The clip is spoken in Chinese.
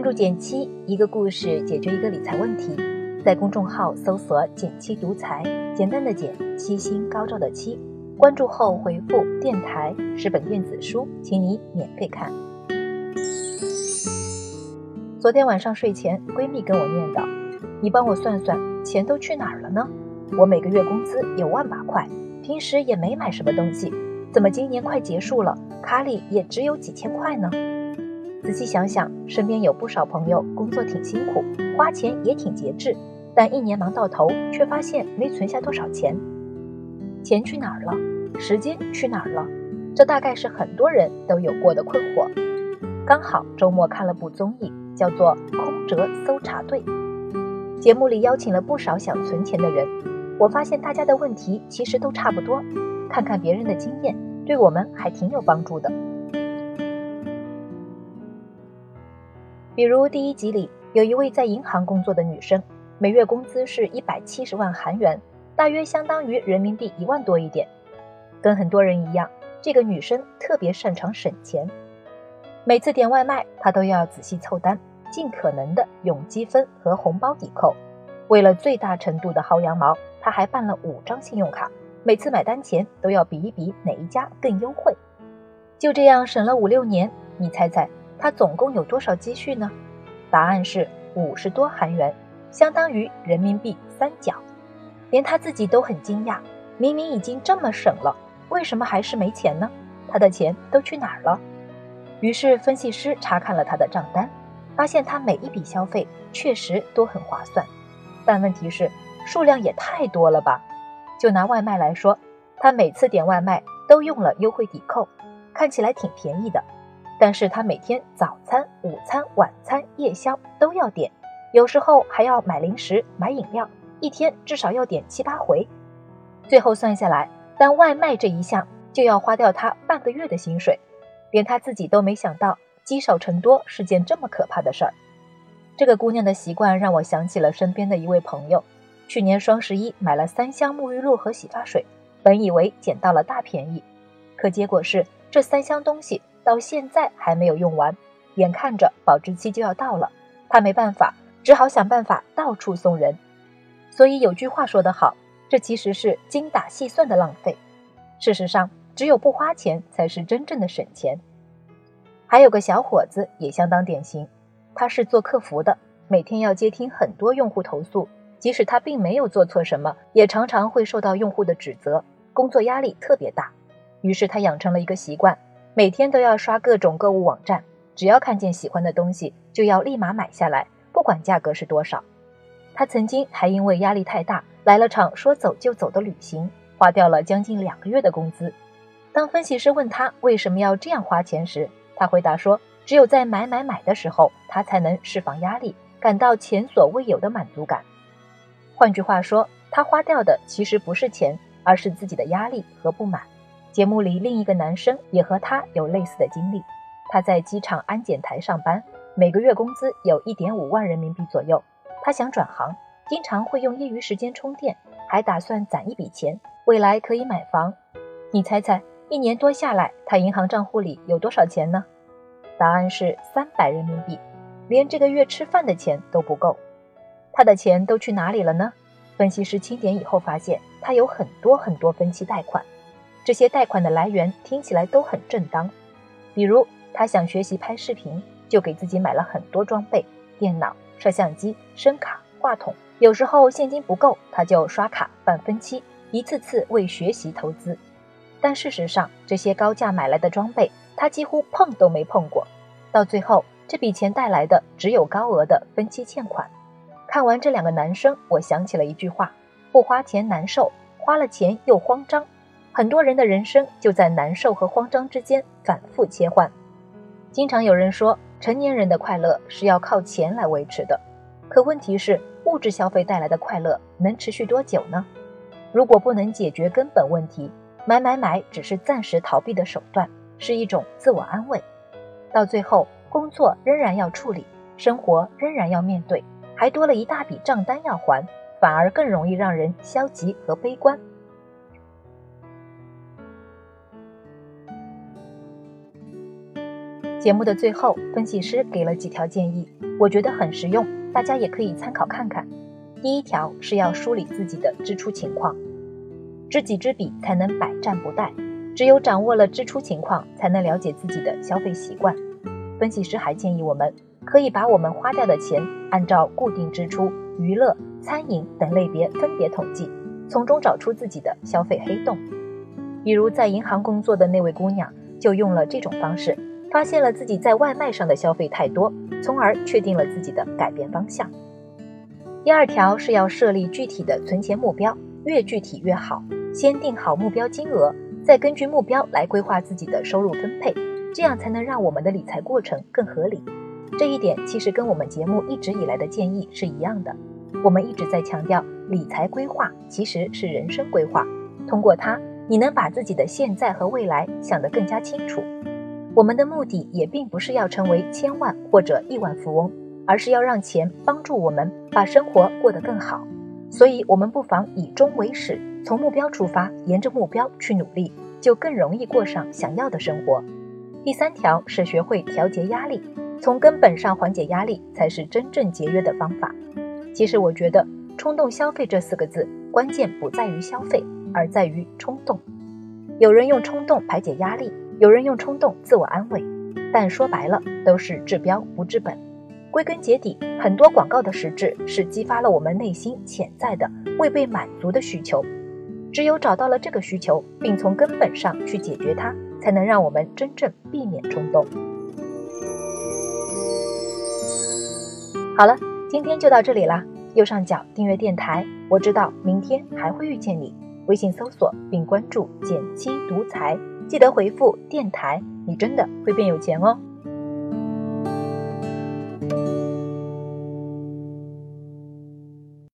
关注减七，一个故事解决一个理财问题。在公众号搜索“减七独裁，简单的减，七星高照的七。关注后回复“电台”是本电子书，请你免费看。昨天晚上睡前，闺蜜跟我念叨：“你帮我算算，钱都去哪儿了呢？我每个月工资有万把块，平时也没买什么东西，怎么今年快结束了，卡里也只有几千块呢？”仔细想想，身边有不少朋友工作挺辛苦，花钱也挺节制，但一年忙到头，却发现没存下多少钱。钱去哪儿了？时间去哪儿了？这大概是很多人都有过的困惑。刚好周末看了部综艺，叫做《空折搜查队》，节目里邀请了不少想存钱的人。我发现大家的问题其实都差不多，看看别人的经验，对我们还挺有帮助的。比如第一集里有一位在银行工作的女生，每月工资是一百七十万韩元，大约相当于人民币一万多一点。跟很多人一样，这个女生特别擅长省钱，每次点外卖她都要仔细凑单，尽可能的用积分和红包抵扣。为了最大程度的薅羊毛，她还办了五张信用卡，每次买单前都要比一比哪一家更优惠。就这样省了五六年，你猜猜？他总共有多少积蓄呢？答案是五十多韩元，相当于人民币三角。连他自己都很惊讶，明明已经这么省了，为什么还是没钱呢？他的钱都去哪儿了？于是分析师查看了他的账单，发现他每一笔消费确实都很划算，但问题是数量也太多了吧？就拿外卖来说，他每次点外卖都用了优惠抵扣，看起来挺便宜的。但是他每天早餐、午餐、晚餐、夜宵都要点，有时候还要买零食、买饮料，一天至少要点七八回。最后算下来，单外卖这一项就要花掉他半个月的薪水，连他自己都没想到积少成多是件这么可怕的事儿。这个姑娘的习惯让我想起了身边的一位朋友，去年双十一买了三箱沐浴露和洗发水，本以为捡到了大便宜，可结果是这三箱东西。到现在还没有用完，眼看着保质期就要到了，他没办法，只好想办法到处送人。所以有句话说得好，这其实是精打细算的浪费。事实上，只有不花钱才是真正的省钱。还有个小伙子也相当典型，他是做客服的，每天要接听很多用户投诉，即使他并没有做错什么，也常常会受到用户的指责，工作压力特别大。于是他养成了一个习惯。每天都要刷各种购物网站，只要看见喜欢的东西，就要立马买下来，不管价格是多少。他曾经还因为压力太大，来了场说走就走的旅行，花掉了将近两个月的工资。当分析师问他为什么要这样花钱时，他回答说：“只有在买买买的时候，他才能释放压力，感到前所未有的满足感。”换句话说，他花掉的其实不是钱，而是自己的压力和不满。节目里另一个男生也和他有类似的经历，他在机场安检台上班，每个月工资有一点五万人民币左右。他想转行，经常会用业余时间充电，还打算攒一笔钱，未来可以买房。你猜猜，一年多下来，他银行账户里有多少钱呢？答案是三百人民币，连这个月吃饭的钱都不够。他的钱都去哪里了呢？分析师清点以后发现，他有很多很多分期贷款。这些贷款的来源听起来都很正当，比如他想学习拍视频，就给自己买了很多装备，电脑、摄像机、声卡、话筒。有时候现金不够，他就刷卡办分期，一次次为学习投资。但事实上，这些高价买来的装备，他几乎碰都没碰过。到最后，这笔钱带来的只有高额的分期欠款。看完这两个男生，我想起了一句话：不花钱难受，花了钱又慌张。很多人的人生就在难受和慌张之间反复切换。经常有人说，成年人的快乐是要靠钱来维持的。可问题是，物质消费带来的快乐能持续多久呢？如果不能解决根本问题，买买买只是暂时逃避的手段，是一种自我安慰。到最后，工作仍然要处理，生活仍然要面对，还多了一大笔账单要还，反而更容易让人消极和悲观。节目的最后，分析师给了几条建议，我觉得很实用，大家也可以参考看看。第一条是要梳理自己的支出情况，知己知彼才能百战不殆。只有掌握了支出情况，才能了解自己的消费习惯。分析师还建议我们可以把我们花掉的钱按照固定支出、娱乐、餐饮等类别分别统计，从中找出自己的消费黑洞。比如在银行工作的那位姑娘就用了这种方式，发现了自己在外卖上的消费太多，从而确定了自己的改变方向。第二条是要设立具体的存钱目标，越具体越好。先定好目标金额，再根据目标来规划自己的收入分配，这样才能让我们的理财过程更合理。这一点其实跟我们节目一直以来的建议是一样的。我们一直在强调，理财规划其实是人生规划，通过它。你能把自己的现在和未来想得更加清楚。我们的目的也并不是要成为千万或者亿万富翁，而是要让钱帮助我们把生活过得更好。所以，我们不妨以终为始，从目标出发，沿着目标去努力，就更容易过上想要的生活。第三条是学会调节压力，从根本上缓解压力，才是真正节约的方法。其实，我觉得“冲动消费”这四个字，关键不在于消费。而在于冲动，有人用冲动排解压力，有人用冲动自我安慰，但说白了都是治标不治本。归根结底，很多广告的实质是激发了我们内心潜在的未被满足的需求。只有找到了这个需求，并从根本上去解决它，才能让我们真正避免冲动。好了，今天就到这里啦。右上角订阅电台，我知道明天还会遇见你。微信搜索并关注“减七独裁”，记得回复“电台”，你真的会变有钱哦。